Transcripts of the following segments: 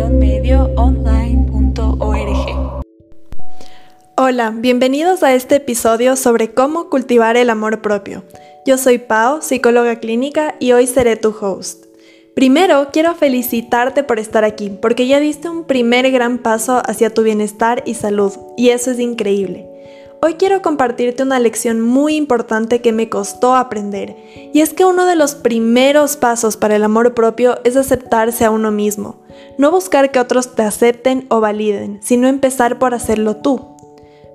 medioonline.org. Hola, bienvenidos a este episodio sobre cómo cultivar el amor propio. Yo soy Pau, psicóloga clínica, y hoy seré tu host. Primero, quiero felicitarte por estar aquí, porque ya diste un primer gran paso hacia tu bienestar y salud, y eso es increíble. Hoy quiero compartirte una lección muy importante que me costó aprender, y es que uno de los primeros pasos para el amor propio es aceptarse a uno mismo, no buscar que otros te acepten o validen, sino empezar por hacerlo tú.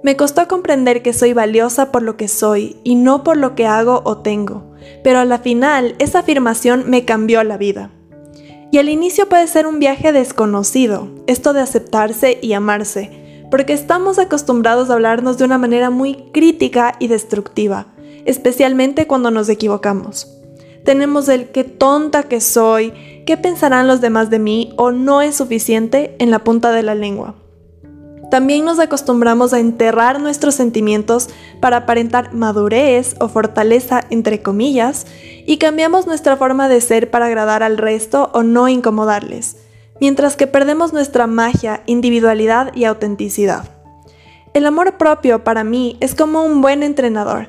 Me costó comprender que soy valiosa por lo que soy y no por lo que hago o tengo pero a la final esa afirmación me cambió la vida. Y al inicio puede ser un viaje desconocido, esto de aceptarse y amarse, porque estamos acostumbrados a hablarnos de una manera muy crítica y destructiva, especialmente cuando nos equivocamos. Tenemos el qué tonta que soy, qué pensarán los demás de mí o no es suficiente en la punta de la lengua. También nos acostumbramos a enterrar nuestros sentimientos para aparentar madurez o fortaleza, entre comillas, y cambiamos nuestra forma de ser para agradar al resto o no incomodarles, mientras que perdemos nuestra magia, individualidad y autenticidad. El amor propio para mí es como un buen entrenador.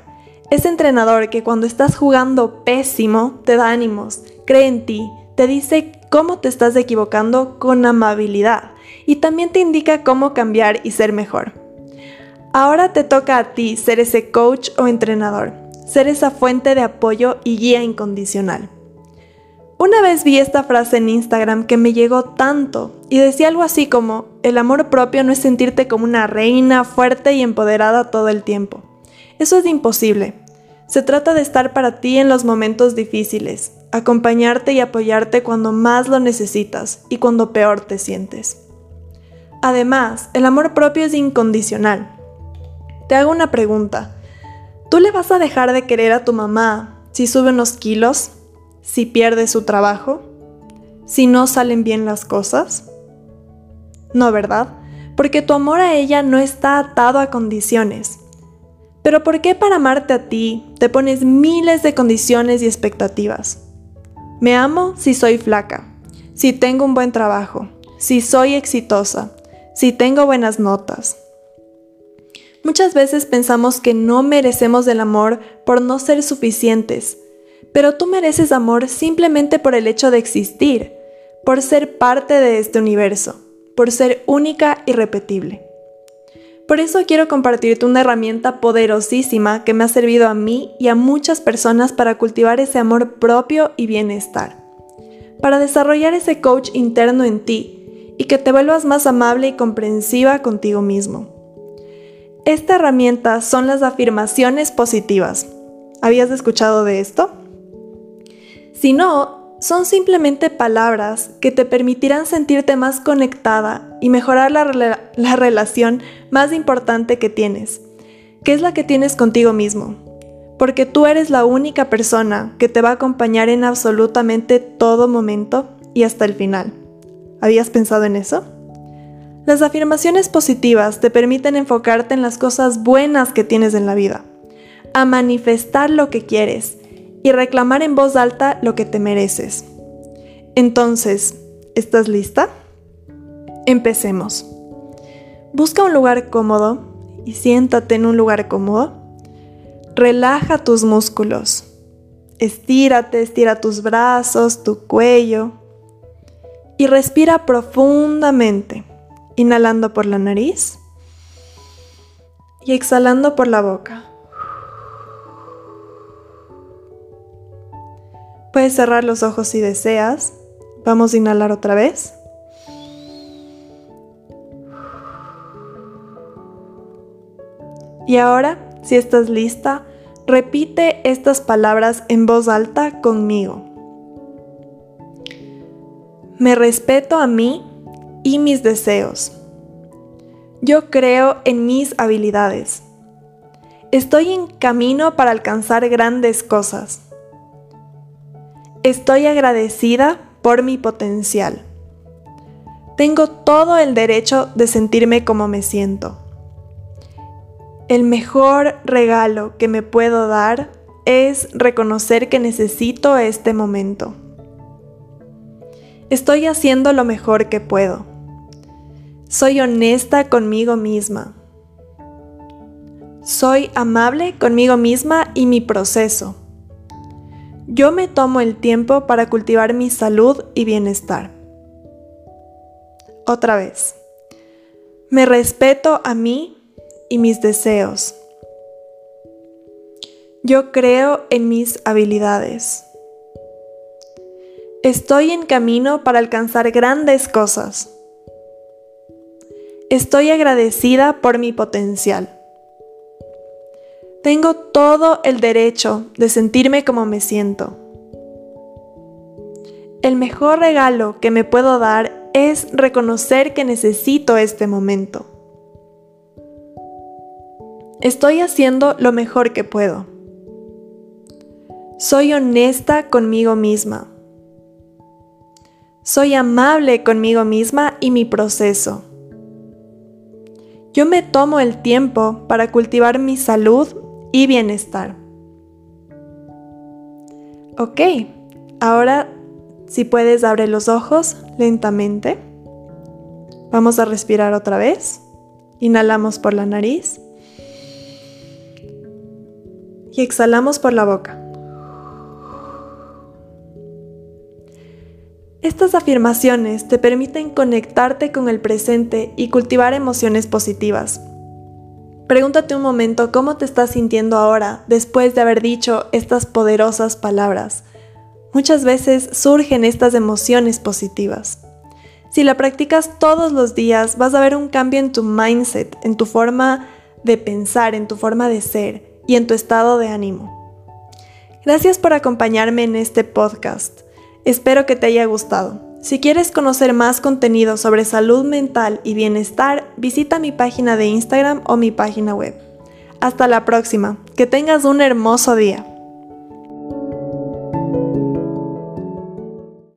Ese entrenador que cuando estás jugando pésimo te da ánimos, cree en ti, te dice cómo te estás equivocando con amabilidad y también te indica cómo cambiar y ser mejor. Ahora te toca a ti ser ese coach o entrenador, ser esa fuente de apoyo y guía incondicional. Una vez vi esta frase en Instagram que me llegó tanto y decía algo así como, el amor propio no es sentirte como una reina fuerte y empoderada todo el tiempo. Eso es imposible. Se trata de estar para ti en los momentos difíciles, acompañarte y apoyarte cuando más lo necesitas y cuando peor te sientes. Además, el amor propio es incondicional. Te hago una pregunta. ¿Tú le vas a dejar de querer a tu mamá si sube unos kilos? ¿Si pierde su trabajo? ¿Si no salen bien las cosas? No, ¿verdad? Porque tu amor a ella no está atado a condiciones. Pero ¿por qué para amarte a ti te pones miles de condiciones y expectativas? Me amo si soy flaca, si tengo un buen trabajo, si soy exitosa, si tengo buenas notas. Muchas veces pensamos que no merecemos el amor por no ser suficientes, pero tú mereces amor simplemente por el hecho de existir, por ser parte de este universo, por ser única y repetible. Por eso quiero compartirte una herramienta poderosísima que me ha servido a mí y a muchas personas para cultivar ese amor propio y bienestar, para desarrollar ese coach interno en ti y que te vuelvas más amable y comprensiva contigo mismo. Esta herramienta son las afirmaciones positivas. ¿Habías escuchado de esto? Si no, son simplemente palabras que te permitirán sentirte más conectada y mejorar la, la relación más importante que tienes, que es la que tienes contigo mismo, porque tú eres la única persona que te va a acompañar en absolutamente todo momento y hasta el final. ¿Habías pensado en eso? Las afirmaciones positivas te permiten enfocarte en las cosas buenas que tienes en la vida, a manifestar lo que quieres y reclamar en voz alta lo que te mereces. Entonces, ¿estás lista? Empecemos. Busca un lugar cómodo y siéntate en un lugar cómodo. Relaja tus músculos. Estírate, estira tus brazos, tu cuello y respira profundamente, inhalando por la nariz y exhalando por la boca. Puedes cerrar los ojos si deseas. Vamos a inhalar otra vez. Y ahora, si estás lista, repite estas palabras en voz alta conmigo. Me respeto a mí y mis deseos. Yo creo en mis habilidades. Estoy en camino para alcanzar grandes cosas. Estoy agradecida por mi potencial. Tengo todo el derecho de sentirme como me siento. El mejor regalo que me puedo dar es reconocer que necesito este momento. Estoy haciendo lo mejor que puedo. Soy honesta conmigo misma. Soy amable conmigo misma y mi proceso. Yo me tomo el tiempo para cultivar mi salud y bienestar. Otra vez. Me respeto a mí y mis deseos. Yo creo en mis habilidades. Estoy en camino para alcanzar grandes cosas. Estoy agradecida por mi potencial. Tengo todo el derecho de sentirme como me siento. El mejor regalo que me puedo dar es reconocer que necesito este momento. Estoy haciendo lo mejor que puedo. Soy honesta conmigo misma. Soy amable conmigo misma y mi proceso. Yo me tomo el tiempo para cultivar mi salud y bienestar. Ok, ahora si puedes abre los ojos lentamente. Vamos a respirar otra vez. Inhalamos por la nariz y exhalamos por la boca. Estas afirmaciones te permiten conectarte con el presente y cultivar emociones positivas. Pregúntate un momento cómo te estás sintiendo ahora después de haber dicho estas poderosas palabras. Muchas veces surgen estas emociones positivas. Si la practicas todos los días, vas a ver un cambio en tu mindset, en tu forma de pensar, en tu forma de ser y en tu estado de ánimo. Gracias por acompañarme en este podcast. Espero que te haya gustado. Si quieres conocer más contenido sobre salud mental y bienestar, visita mi página de Instagram o mi página web. Hasta la próxima. Que tengas un hermoso día.